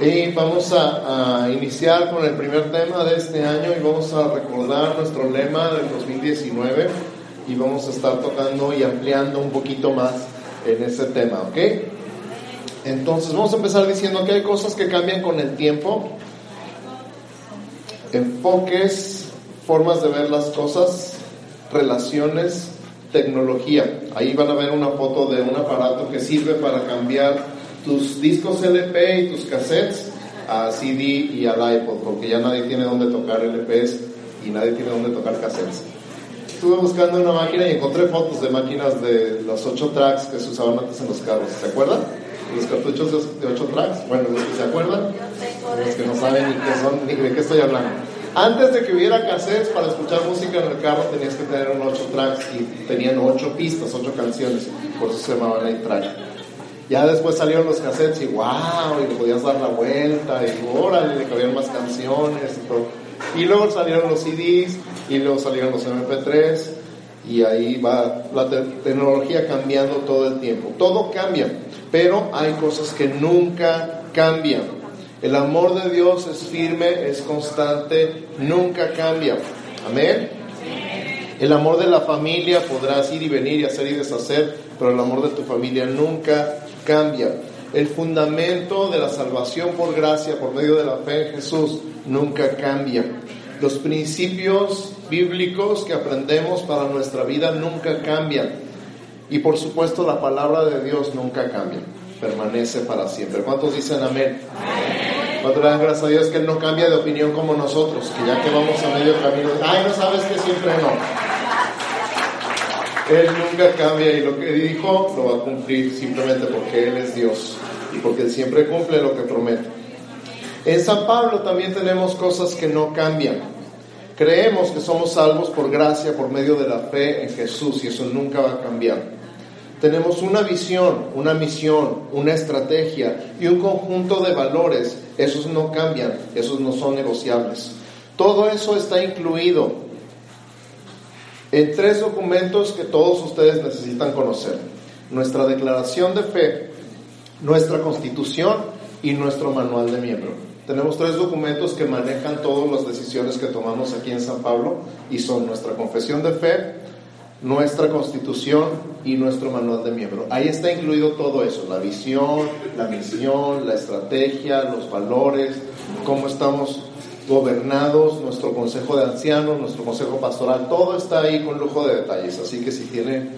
Y vamos a, iniciar con el primer tema de este año y vamos a recordar nuestro lema del 2019 y vamos a estar tocando y ampliando un poquito más en ese tema, ¿ok? Entonces vamos a empezar diciendo que hay cosas que cambian con el tiempo, enfoques, formas de ver las cosas, relaciones, tecnología. Ahí van a ver una foto de un aparato que sirve para cambiar tus discos LP y tus cassettes a CD y al iPod, porque ya nadie tiene dónde tocar LPs y nadie tiene dónde tocar cassettes. Estuve buscando una máquina y encontré fotos de máquinas de los 8 tracks que se usaban antes en los carros. ¿Se acuerdan? Los cartuchos de 8 tracks. Bueno, los que se acuerdan, los que no saben ni qué son, ni de qué estoy hablando. Antes de que hubiera cassettes para escuchar música en el carro tenías que tener un 8 tracks y tenían 8 pistas, 8 canciones, por eso se llamaban 8 track. Ya después salieron los cassettes y wow, y le podías dar la vuelta y órale, le cabían más canciones y todo. Y luego salieron los CDs y luego salieron los MP3 y ahí va la tecnología cambiando todo el tiempo. Todo cambia, pero hay cosas que nunca cambian. El amor de Dios es firme, es constante, nunca cambia. Amén. El amor de la familia podrás ir y venir y hacer y deshacer, pero el amor de tu familia nunca cambia. El fundamento de la salvación por gracia, por medio de la fe en Jesús, nunca cambia. Los principios bíblicos que aprendemos para nuestra vida nunca cambian. Y por supuesto la palabra de Dios nunca cambia, permanece para siempre. ¿Cuántos dicen amén? ¿Cuántos le dan gracias a Dios que Él no cambia de opinión como nosotros? Que ya que vamos a medio camino, ay, no sabes que siempre no. Él nunca cambia y lo que dijo lo va a cumplir simplemente porque Él es Dios y porque Él siempre cumple lo que promete. En San Pablo también tenemos cosas que no cambian. Creemos que somos salvos por gracia, por medio de la fe en Jesús y eso nunca va a cambiar. Tenemos una visión, una misión, una estrategia y un conjunto de valores. Esos no cambian, esos no son negociables. Todo eso está incluido en tres documentos que todos ustedes necesitan conocer. Nuestra declaración de fe, nuestra constitución y nuestro manual de miembro. Tenemos tres documentos que manejan todas las decisiones que tomamos aquí en San Pablo y son nuestra confesión de fe, nuestra constitución y nuestro manual de miembro. Ahí está incluido todo eso, la visión, la misión, la estrategia, los valores, cómo estamos gobernados, nuestro consejo de ancianos, nuestro consejo pastoral, todo está ahí con lujo de detalles. Así que si tiene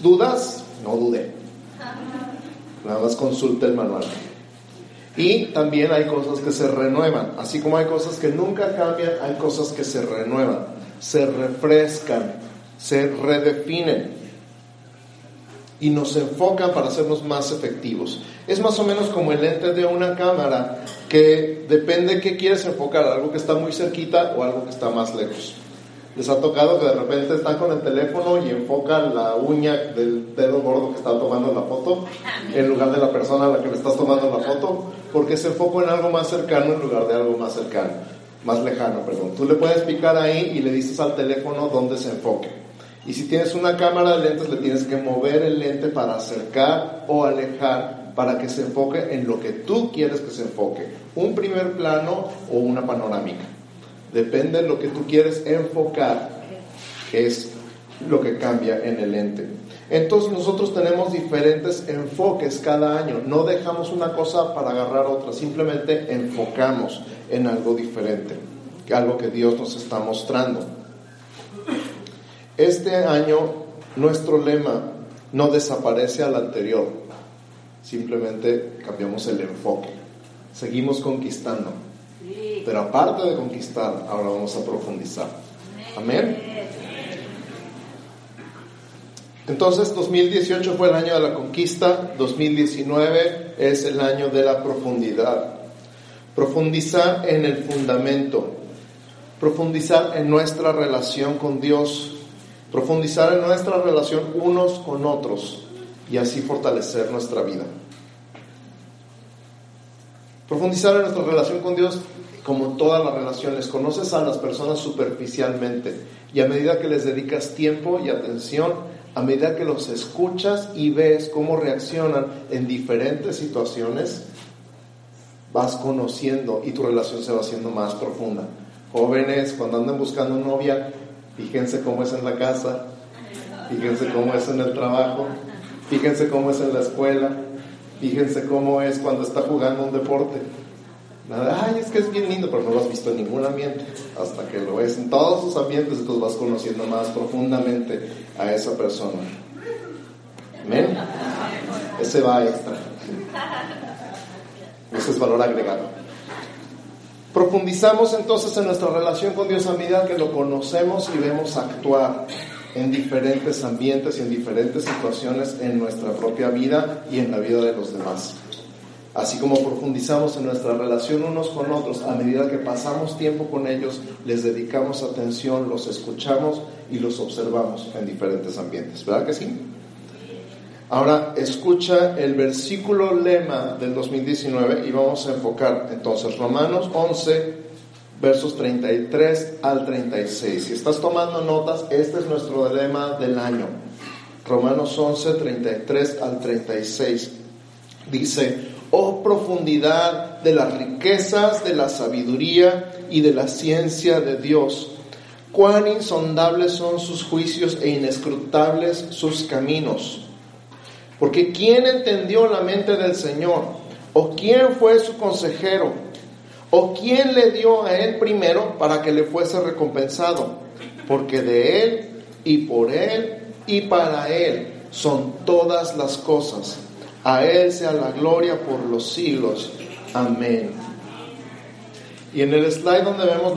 dudas, no dude. Nada más consulte el manual. Y también hay cosas que se renuevan. Así como hay cosas que nunca cambian, hay cosas que se renuevan, se refrescan, se redefinen y nos enfocan para hacernos más efectivos. Es más o menos como el lente de una cámara que depende qué quieres enfocar, algo que está muy cerquita o algo que está más lejos. Les ha tocado que de repente están con el teléfono y enfocan la uña del dedo gordo que está tomando la foto en lugar de la persona a la que le estás tomando la foto, porque se enfoca en algo más cercano en lugar de algo más cercano, más lejano, perdón. Tú le puedes picar ahí y le dices al teléfono dónde se enfoque. Y si tienes una cámara de lentes, le tienes que mover el lente para acercar o alejar para que se enfoque en lo que tú quieres que se enfoque, un primer plano o una panorámica. Depende de lo que tú quieres enfocar, es lo que cambia en el lente. Entonces nosotros tenemos diferentes enfoques cada año, no dejamos una cosa para agarrar otra, simplemente enfocamos en algo diferente, algo que Dios nos está mostrando. Este año nuestro lema no desaparece al anterior, simplemente cambiamos el enfoque, seguimos conquistando. Pero aparte de conquistar, ahora vamos a profundizar. Amén. Entonces, 2018 fue el año de la conquista, 2019 es el año de la profundidad. Profundizar en el fundamento, profundizar en nuestra relación con Dios, profundizar en nuestra relación unos con otros y así fortalecer nuestra vida. Profundizar en nuestra relación con Dios como todas las relaciones. Conoces a las personas superficialmente y a medida que les dedicas tiempo y atención, a medida que los escuchas y ves cómo reaccionan en diferentes situaciones, vas conociendo y tu relación se va haciendo más profunda. Jóvenes, cuando andan buscando novia, fíjense cómo es en la casa, fíjense cómo es en el trabajo, fíjense cómo es en la escuela, fíjense cómo es cuando está jugando un deporte. ay, es que es bien lindo, pero no lo has visto en ningún ambiente. Hasta que lo ves en todos sus ambientes, entonces vas conociendo más profundamente a esa persona. Amén. Ese va extra. Ese es valor agregado. Profundizamos entonces en nuestra relación con Dios a medida que lo conocemos y vemos actuar en diferentes ambientes y en diferentes situaciones en nuestra propia vida y en la vida de los demás. Así como profundizamos en nuestra relación unos con otros, a medida que pasamos tiempo con ellos, les dedicamos atención, los escuchamos y los observamos en diferentes ambientes. ¿Verdad que sí? Ahora escucha el versículo lema del 2019 y vamos a enfocar entonces Romanos 11, versos 33 al 36. Si estás tomando notas, este es nuestro lema del año. Romanos 11, 33 al 36. Dice, oh profundidad de las riquezas, de la sabiduría y de la ciencia de Dios. Cuán insondables son sus juicios e inescrutables sus caminos. Porque ¿quién entendió la mente del Señor? ¿O quién fue su consejero? ¿O quién le dio a él primero para que le fuese recompensado? Porque de él y por él y para él son todas las cosas. A él sea la gloria por los siglos. Amén. Y en el slide donde vemos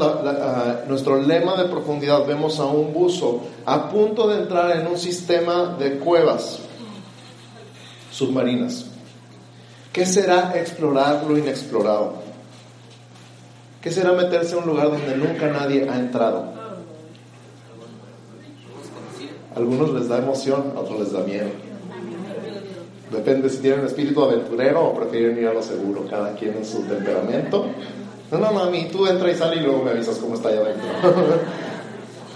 nuestro lema de profundidad, vemos a un buzo a punto de entrar en un sistema de cuevas submarinas. ¿Qué será explorar lo inexplorado? ¿Qué será meterse a un lugar donde nunca nadie ha entrado? algunos les da emoción, a otros les da miedo. Depende si tienen espíritu aventurero o prefieren ir a lo seguro, cada quien en su temperamento. No, no, a mí tú entra y sale y luego me avisas cómo está allá adentro.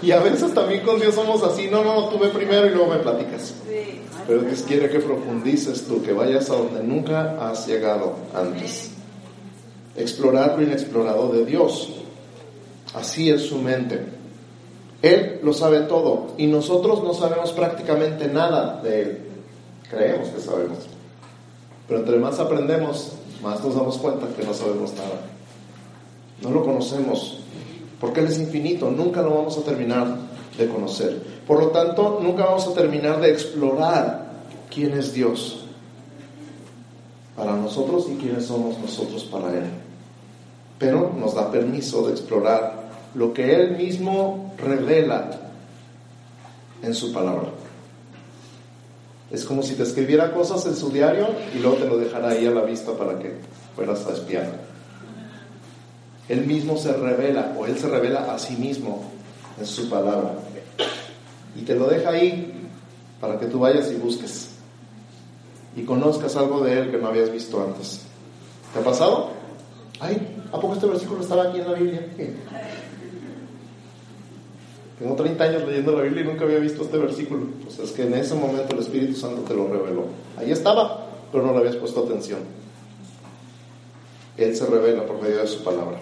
y a veces también con Dios somos así, no, no, tú ve primero y luego me platicas. Pero Dios quiere que profundices tú, que vayas a donde nunca has llegado antes. Explorar lo inexplorado de Dios. Así es su mente. Él lo sabe todo y nosotros no sabemos prácticamente nada de Él. Creemos que sabemos. Pero entre más aprendemos, más nos damos cuenta que no sabemos nada. No lo conocemos porque Él es infinito. Nunca lo vamos a terminar de conocer. Por lo tanto, nunca vamos a terminar de explorar quién es Dios para nosotros y quiénes somos nosotros para Él. Pero nos da permiso de explorar lo que Él mismo revela en su palabra. Es como si te escribiera cosas en su diario y luego te lo dejara ahí a la vista para que fueras a espiar. Él mismo se revela o Él se revela a sí mismo en su palabra. Y te lo deja ahí para que tú vayas y busques y conozcas algo de Él que no habías visto antes. ¿Te ha pasado? Ay, ¿a poco este versículo estaba aquí en la Biblia? Tengo 30 años leyendo la Biblia y nunca había visto este versículo. Pues es que en ese momento el Espíritu Santo te lo reveló. Ahí estaba, pero no le habías puesto atención. Él se revela por medio de su palabra.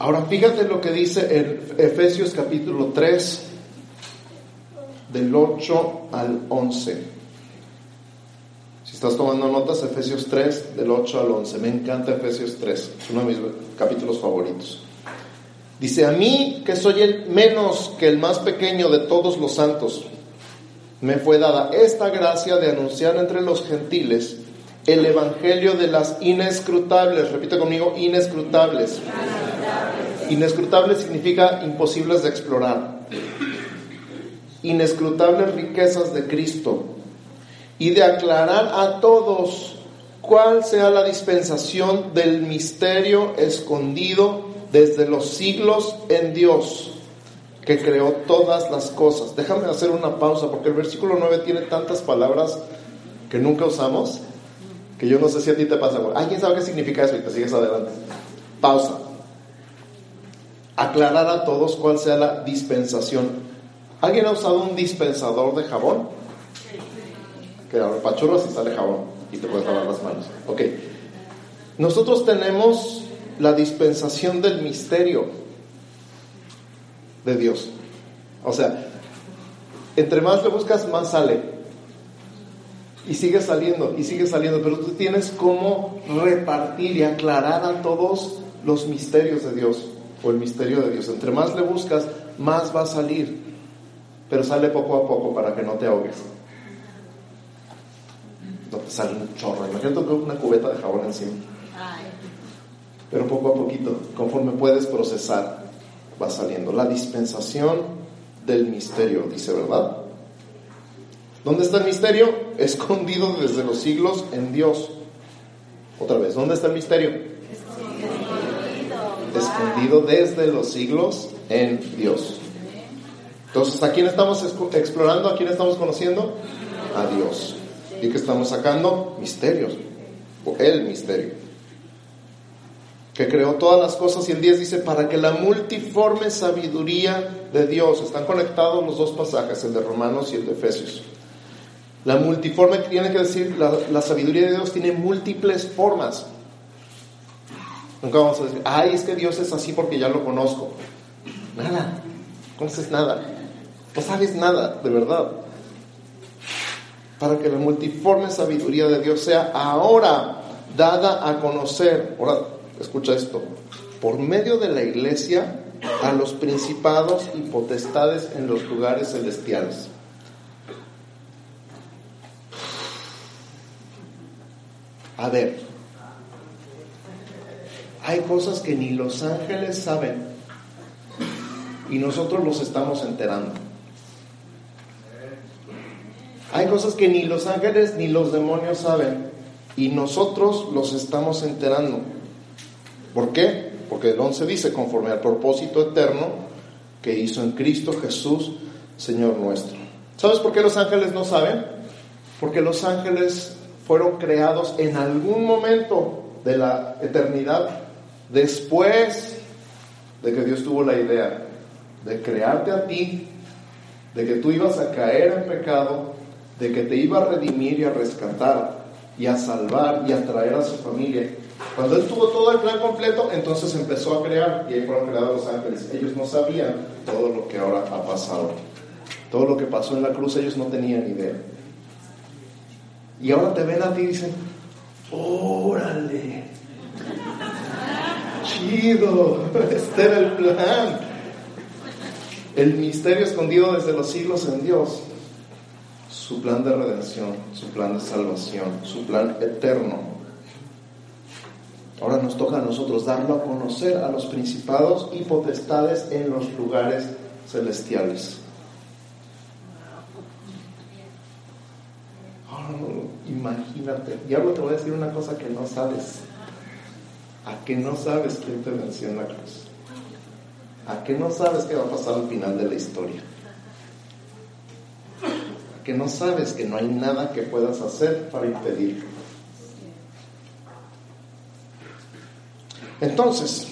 Ahora fíjate lo que dice en Efesios capítulo 3, del 8 al 11. Si estás tomando notas, Efesios 3, del 8 al 11. Me encanta Efesios 3, es uno de mis capítulos favoritos. Dice, a mí que soy el menos que el más pequeño de todos los santos, me fue dada esta gracia de anunciar entre los gentiles el Evangelio de las inescrutables, repite conmigo, inescrutables. Inescrutables significa imposibles de explorar. Inescrutables riquezas de Cristo. Y de aclarar a todos cuál sea la dispensación del misterio escondido desde los siglos en Dios, que creó todas las cosas. Déjame hacer una pausa porque el versículo 9 tiene tantas palabras que nunca usamos que yo no sé si a ti te pasa. ¿Alguien sabe qué significa eso? Y te sigues adelante. Pausa. Aclarar a todos cuál sea la dispensación. ¿Alguien ha usado un dispensador de jabón? Que abre pachurras y sale jabón. y te puedes lavar las manos. Ok. Nosotros tenemos la dispensación del misterio de Dios. O sea, entre más le buscas, más sale. Y sigue saliendo, y sigue saliendo, pero tú tienes cómo repartir y aclarar a todos los misterios de Dios, o el misterio de Dios. Entre más le buscas, más va a salir, pero sale poco a poco para que no te ahogues. No te sale un chorro, imagínate una cubeta de jabón encima. Pero poco a poquito, conforme puedes procesar, va saliendo. La dispensación del misterio, dice, ¿verdad? ¿Dónde está el misterio? Escondido desde los siglos en Dios. Otra vez, ¿dónde está el misterio? Escondido desde los siglos en Dios. Entonces, ¿a quién estamos explorando? ¿A quién estamos conociendo? A Dios. ¿Y que estamos sacando? Misterios. El misterio que creó todas las cosas y el 10 dice, para que la multiforme sabiduría de Dios, están conectados los dos pasajes, el de Romanos y el de Efesios. La multiforme tiene que decir, la, sabiduría de Dios tiene múltiples formas. Nunca vamos a decir, ay, es que Dios es así porque ya lo conozco. Nada, no conoces nada, no sabes nada, de verdad. Para que la multiforme sabiduría de Dios sea ahora dada a conocer. Ahora, escucha esto, por medio de la iglesia a los principados y potestades en los lugares celestiales. A ver, hay cosas que ni los ángeles saben y nosotros los estamos enterando. Hay cosas que ni los ángeles ni los demonios saben y nosotros los estamos enterando. ¿Por qué? Porque el 11 dice, conforme al propósito eterno que hizo en Cristo Jesús, Señor nuestro. ¿Sabes por qué los ángeles no saben? Porque los ángeles fueron creados en algún momento de la eternidad, después de que Dios tuvo la idea de crearte a ti, de que tú ibas a caer en pecado, de que te iba a redimir y a rescatar y a salvar y a traer a su familia cuando él tuvo todo el plan completo, entonces empezó a crear y ahí fueron creados los ángeles. Ellos no sabían todo lo que ahora ha pasado. Todo lo que pasó en la cruz ellos no tenían idea. Y ahora te ven a ti y dicen, órale, este era el plan. El misterio escondido desde los siglos en Dios. Su plan de redención, su plan de salvación, su plan eterno Ahora nos toca a nosotros darlo a conocer a los principados y potestades en los lugares celestiales. imagínate, y ahora te voy a decir una cosa que no sabes. ¿A que no sabes quién te venció en la cruz? ¿A que no sabes qué va a pasar al final de la historia? ¿A que no sabes que no hay nada que puedas hacer para impedirlo? Entonces,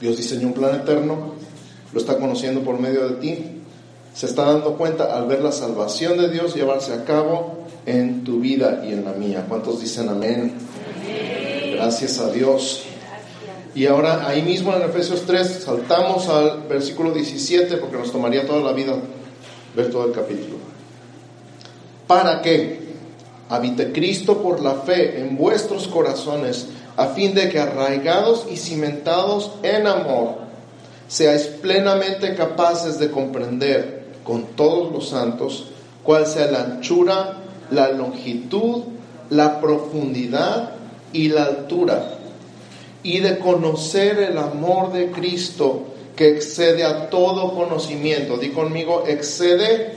Dios diseñó un plan eterno, lo está conociendo por medio de ti, se está dando cuenta al ver la salvación de Dios llevarse a cabo en tu vida y en la mía. ¿Cuántos dicen amén? Gracias a Dios. Y ahora ahí mismo en Efesios 3 saltamos al versículo 17 porque nos tomaría toda la vida ver todo el capítulo. Para que habite Cristo por la fe en vuestros corazones a fin de que arraigados y cimentados en amor, seáis plenamente capaces de comprender con todos los santos cuál sea la anchura, la longitud, la profundidad y la altura, y de conocer el amor de Cristo que excede a todo conocimiento. Di conmigo, excede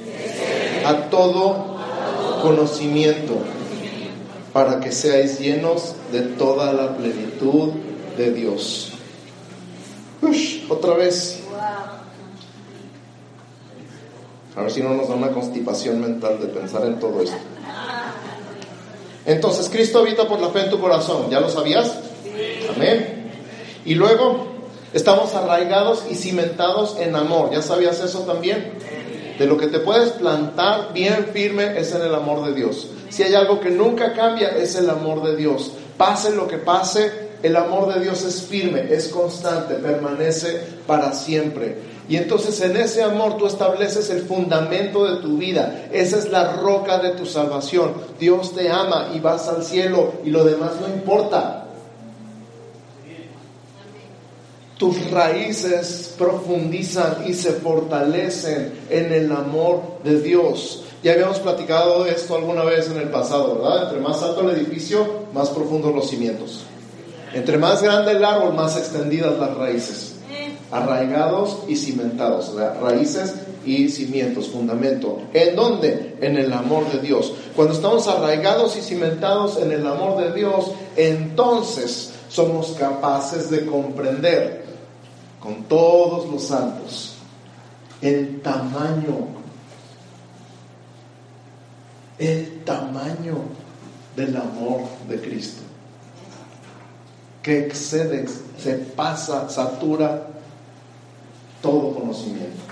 a todo conocimiento para que seáis llenos de toda la plenitud de Dios. otra vez. A ver si no nos da una constipación mental de pensar en todo esto. Entonces, Cristo habita por la fe en tu corazón. ¿Ya lo sabías? Amén. Y luego, estamos arraigados y cimentados en amor. ¿Ya sabías eso también? De lo que te puedes plantar bien firme es en el amor de Dios. Si hay algo que nunca cambia, es el amor de Dios. Pase lo que pase, el amor de Dios es firme, es constante, permanece para siempre. Y entonces en ese amor tú estableces el fundamento de tu vida. Esa es la roca de tu salvación. Dios te ama y vas al cielo y lo demás no importa. Tus raíces profundizan y se fortalecen en el amor de Dios. Ya habíamos platicado de esto alguna vez en el pasado, ¿verdad? Entre más alto el edificio, más profundos los cimientos. Entre más grande el árbol, más extendidas las raíces arraigados y cimentados, raíces y cimientos, fundamento. ¿En dónde? En el amor de Dios. Cuando estamos arraigados y cimentados en el amor de Dios, entonces somos capaces de comprender con todos los santos el tamaño, el tamaño del amor de Cristo, que excede, se pasa, satura todo conocimiento.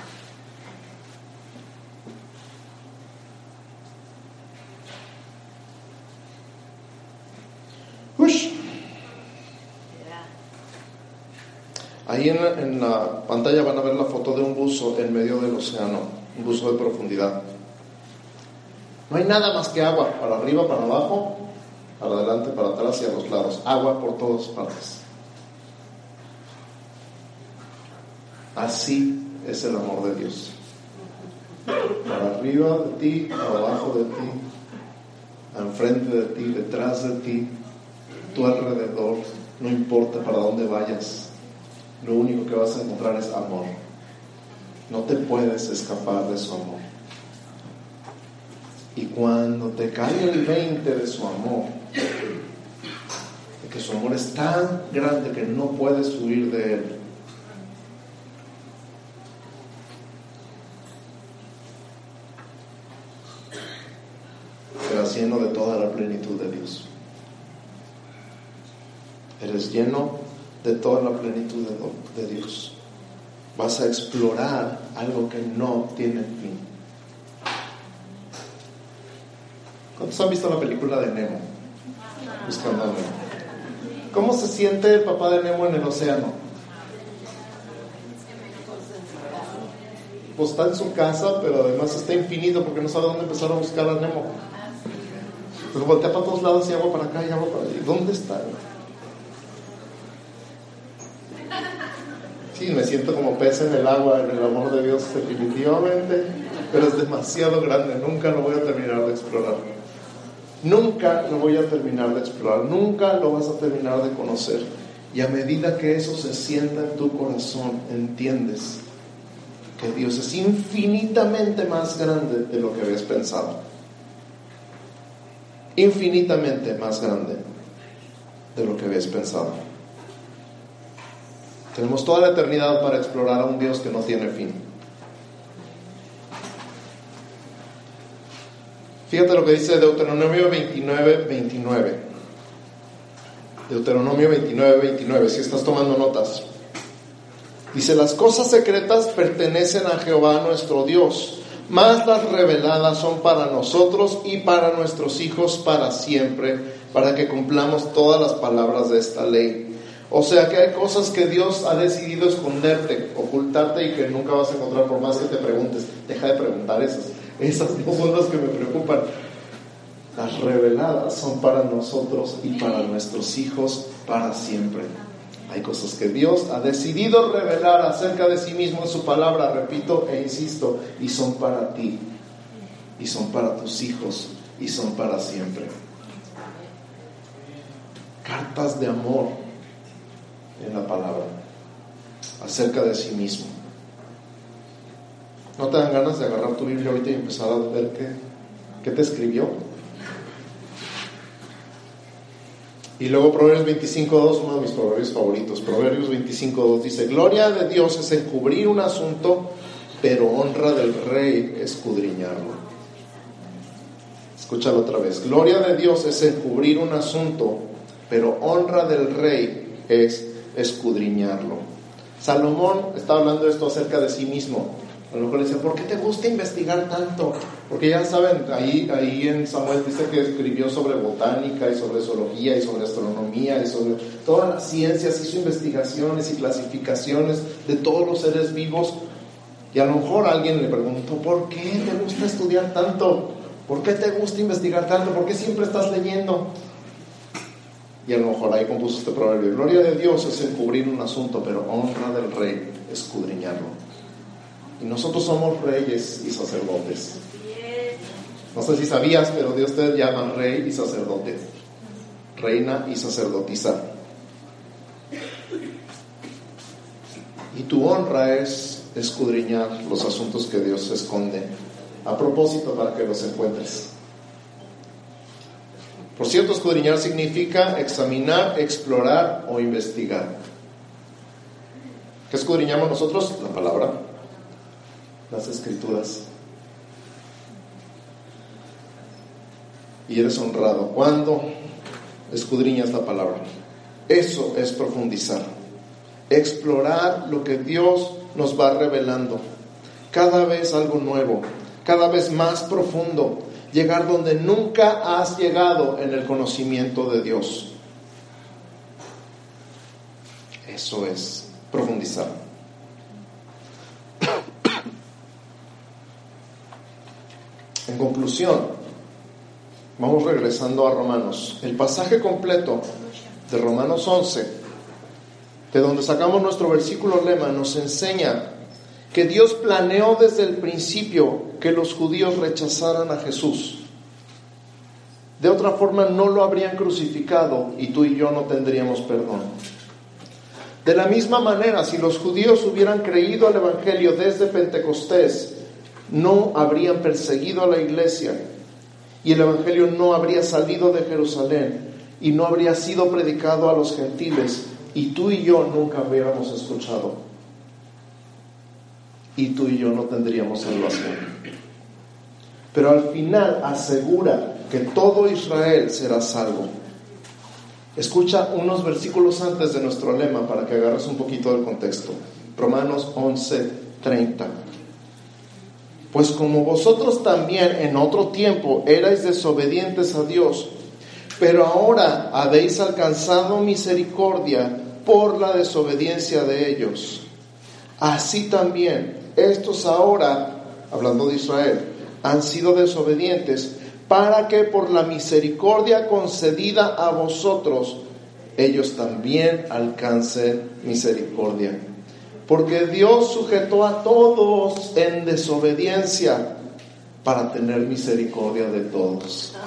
Ahí en la, en la, pantalla van a ver la foto de un buzo en medio del océano, un buzo de profundidad. No hay nada más que agua, para arriba, para abajo, para adelante, para atrás y a los lados. Agua por todas partes. Así es el amor de Dios. Para arriba de ti, para abajo de ti, enfrente de ti, detrás de ti, tu alrededor, no importa para dónde vayas, lo único que vas a encontrar es amor. No te puedes escapar de su amor. Y cuando te cae el 20 de su amor, de que su amor es tan grande que no puedes huir de él, lleno de toda la plenitud de Dios. Eres lleno de toda la plenitud de, Dios. Vas a explorar algo que no tiene fin. ¿Cuántos han visto la película de Nemo? Buscando a Nemo. ¿Cómo se siente el papá de Nemo en el océano? Pues está en su casa, pero además está infinito porque no sabe dónde empezar a buscar a Nemo. Pero voltea para todos lados y agua para acá y agua para allá. ¿Dónde está? Sí, me siento como pez en el agua, en el amor de Dios, definitivamente, pero es demasiado grande, nunca lo voy a terminar de explorar. Nunca lo voy a terminar de explorar, nunca lo vas a terminar de conocer. Y a medida que eso se sienta en tu corazón, entiendes que Dios es infinitamente más grande de lo que habías pensado infinitamente más grande de lo que habías pensado. Tenemos toda la eternidad para explorar a un Dios que no tiene fin. Fíjate lo que dice Deuteronomio 29, 29. Deuteronomio 29, 29, si estás tomando notas. Dice, las cosas secretas pertenecen a Jehová nuestro Dios más las reveladas son para nosotros y para nuestros hijos para siempre, para que cumplamos todas las palabras de esta ley. O sea que hay cosas que Dios ha decidido esconderte, ocultarte y que nunca vas a encontrar por más que te preguntes. Deja de preguntar esas. Esas no son las que me preocupan. Las reveladas son para nosotros y para nuestros hijos para siempre. Hay cosas que Dios ha decidido revelar acerca de sí mismo en su palabra, repito e insisto, y son para ti, y son para tus hijos, y son para siempre. Cartas de amor en la palabra acerca de sí mismo. ¿No te dan ganas de agarrar tu Biblia ahorita y empezar a ver qué, qué te escribió? Y luego Proverbios 25.2, uno de mis proverbios favoritos. Proverbios 25.2 dice, gloria de Dios es encubrir un asunto, pero honra del rey escudriñarlo. Escúchalo otra vez. Gloria de Dios es encubrir un asunto, pero honra del rey es escudriñarlo. Salomón está hablando esto acerca de sí mismo. A lo mejor le dice, ¿por qué te gusta investigar tanto? Porque ya saben, ahí, ahí en Samuel dice que escribió sobre botánica y sobre zoología y sobre astronomía y sobre todas las ciencias, hizo investigaciones y clasificaciones de todos los seres vivos. Y a lo mejor alguien le preguntó, ¿por qué te gusta estudiar tanto? ¿Por qué te gusta investigar tanto? ¿Por qué siempre estás leyendo? Y a lo mejor ahí compuso este proverbio. Gloria de Dios es encubrir un asunto, pero honra del rey escudriñarlo. Y nosotros somos reyes y sacerdotes. No sé si sabías, pero Dios te llama rey y sacerdote. Reina y sacerdotisa. Y tu honra es escudriñar los asuntos que Dios esconde. A propósito, para que los encuentres. Por cierto, escudriñar significa examinar, explorar o investigar. ¿Qué escudriñamos nosotros? La palabra, las escrituras. Y eres honrado cuando escudriñas la palabra. Eso es profundizar. Explorar lo que Dios nos va revelando. Cada vez algo nuevo, cada vez más profundo, llegar donde nunca has llegado en el conocimiento de Dios. Eso es profundizar. Conclusión, vamos regresando a Romanos. El pasaje completo de Romanos 11, de donde sacamos nuestro versículo lema, nos enseña que Dios planeó desde el principio que los judíos rechazaran a Jesús. De otra forma no lo habrían crucificado y tú y yo no tendríamos perdón. De la misma manera, si los judíos hubieran creído al Evangelio desde Pentecostés, no habrían perseguido a la iglesia y el Evangelio no habría salido de Jerusalén y no habría sido predicado a los gentiles y tú y yo nunca habríamos escuchado y tú y yo no tendríamos salvación. Pero al final asegura que todo Israel será salvo. Escucha unos versículos antes de nuestro lema para que agarres un poquito del contexto. Romanos 11, 30. Pues como vosotros también en otro tiempo erais desobedientes a Dios, pero ahora habéis alcanzado misericordia por la desobediencia de ellos. Así también estos ahora, hablando de Israel, han sido desobedientes para que por la misericordia concedida a vosotros, ellos también alcancen misericordia. Porque Dios sujetó a todos en desobediencia para tener misericordia de todos.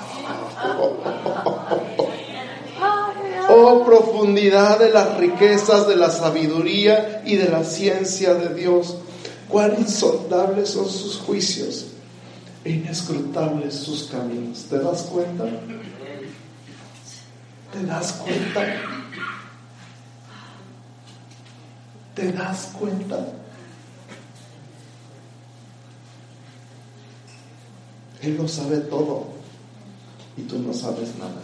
Oh profundidad de las riquezas, de la sabiduría y de la ciencia de Dios. Cuán insondables son sus juicios e inescrutables sus caminos. ¿Te das cuenta? ¿Te das cuenta? ¿Te das cuenta? Él lo sabe todo y tú no sabes nada.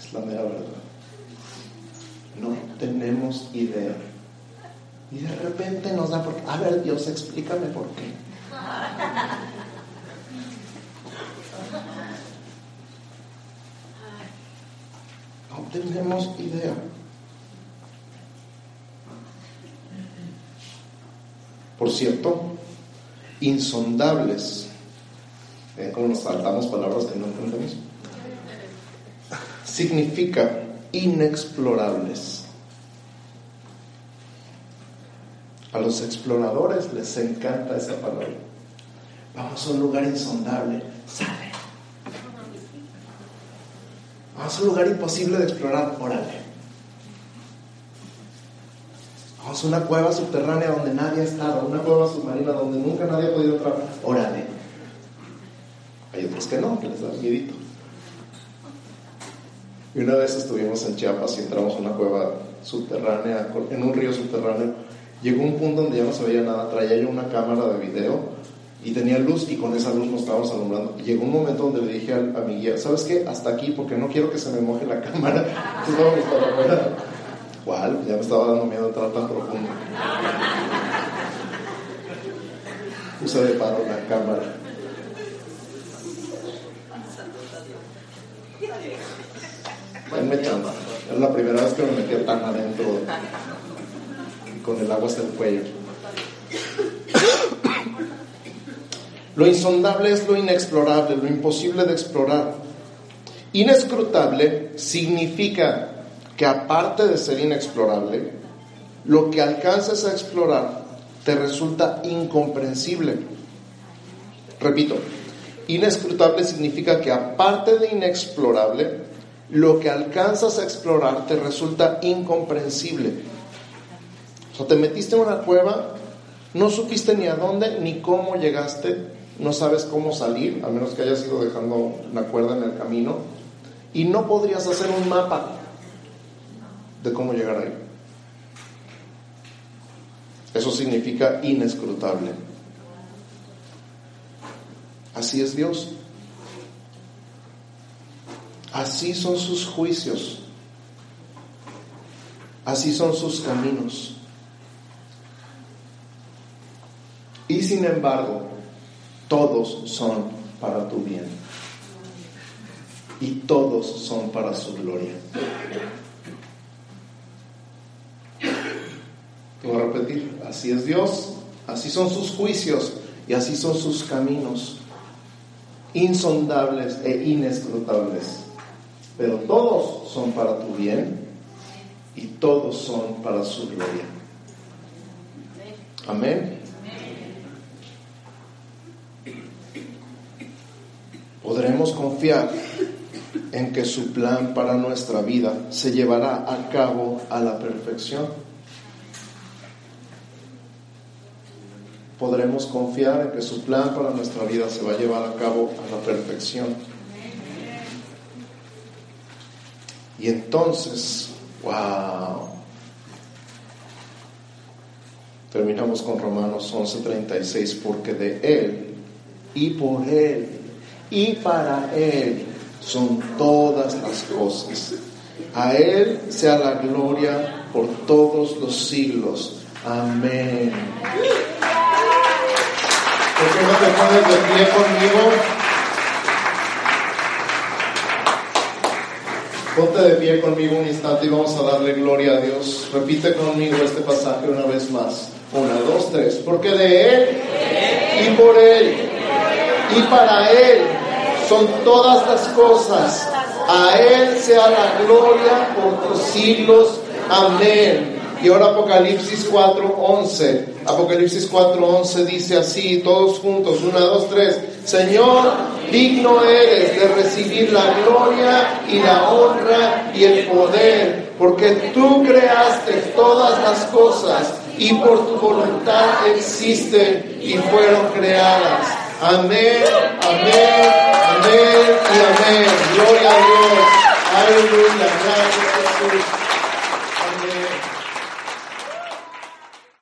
Es la mera verdad. No tenemos idea. Y de repente nos da por a ver Dios, explícame por qué. No tenemos idea. Por cierto, insondables. ¿Ven cómo nos saltamos palabras que no entendemos? Significa inexplorables. A los exploradores les encanta esa palabra. Vamos a un lugar insondable. Sale. Vamos a un lugar imposible de explorar. Órale. Vamos a una cueva subterránea donde nadie ha estado. Una cueva submarina donde nunca nadie ha podido entrar. Órale. Hay otros que no, que les da miedito. Y una vez estuvimos en Chiapas y entramos a una cueva subterránea, en un río subterráneo Llegó un punto donde ya no se veía nada, traía yo una cámara de video y tenía luz y con esa luz nos estábamos alumbrando. Llegó un momento donde le dije a, mi guía, ¿sabes qué? Hasta aquí porque no quiero que se me moje la cámara. Entonces para afuera. ¿Cuál? Ya me estaba dando miedo entrar tan profundo. Puse de paro la cámara. Denme chamba. Es la primera vez que me metí tan adentro con el agua hasta el cuello. Lo insondable es lo inexplorable, lo imposible de explorar. Inescrutable significa que aparte de ser inexplorable, lo que alcanzas a explorar te resulta incomprensible. Repito, inescrutable significa que aparte de inexplorable, lo que alcanzas a explorar te resulta incomprensible. O sea, te metiste en una cueva, no supiste ni a dónde ni cómo llegaste, no sabes cómo salir, a menos que hayas ido dejando una cuerda en el camino, y no podrías hacer un mapa de cómo llegar ahí. Eso significa inescrutable. Así es Dios. Así son sus juicios. Así son sus caminos. Y sin embargo, todos son para tu bien. Y todos son para su gloria. Voy a repetir, así es Dios, así son sus juicios y así son sus caminos, insondables e inescrutables. Pero todos son para tu bien y todos son para su gloria. Amén. Podremos confiar en que su plan para nuestra vida se llevará a cabo a la perfección. Podremos confiar en que su plan para nuestra vida se va a llevar a cabo a la perfección. Y entonces, wow. Terminamos con Romanos 11:36, porque de Él y por Él y para Él son todas las cosas. A Él sea la gloria por todos los siglos. Amén. ¿Por qué no te pones de pie conmigo? Ponte de pie conmigo un instante y vamos a darle gloria a Dios. Repite conmigo este pasaje una vez más. Una, dos, tres. Porque de Él y por Él y para Él son todas las cosas. A Él sea la gloria por los siglos. Amén. Y ahora Apocalipsis 4:11. Apocalipsis 4:11 dice así, todos juntos, una, dos, tres. Señor, digno eres de recibir la gloria y la honra y el poder, porque tú creaste todas las cosas y por tu voluntad existen y fueron creadas. Amén, amén, amén y amén. Gloria a Dios. Aleluya, gracias Jesús.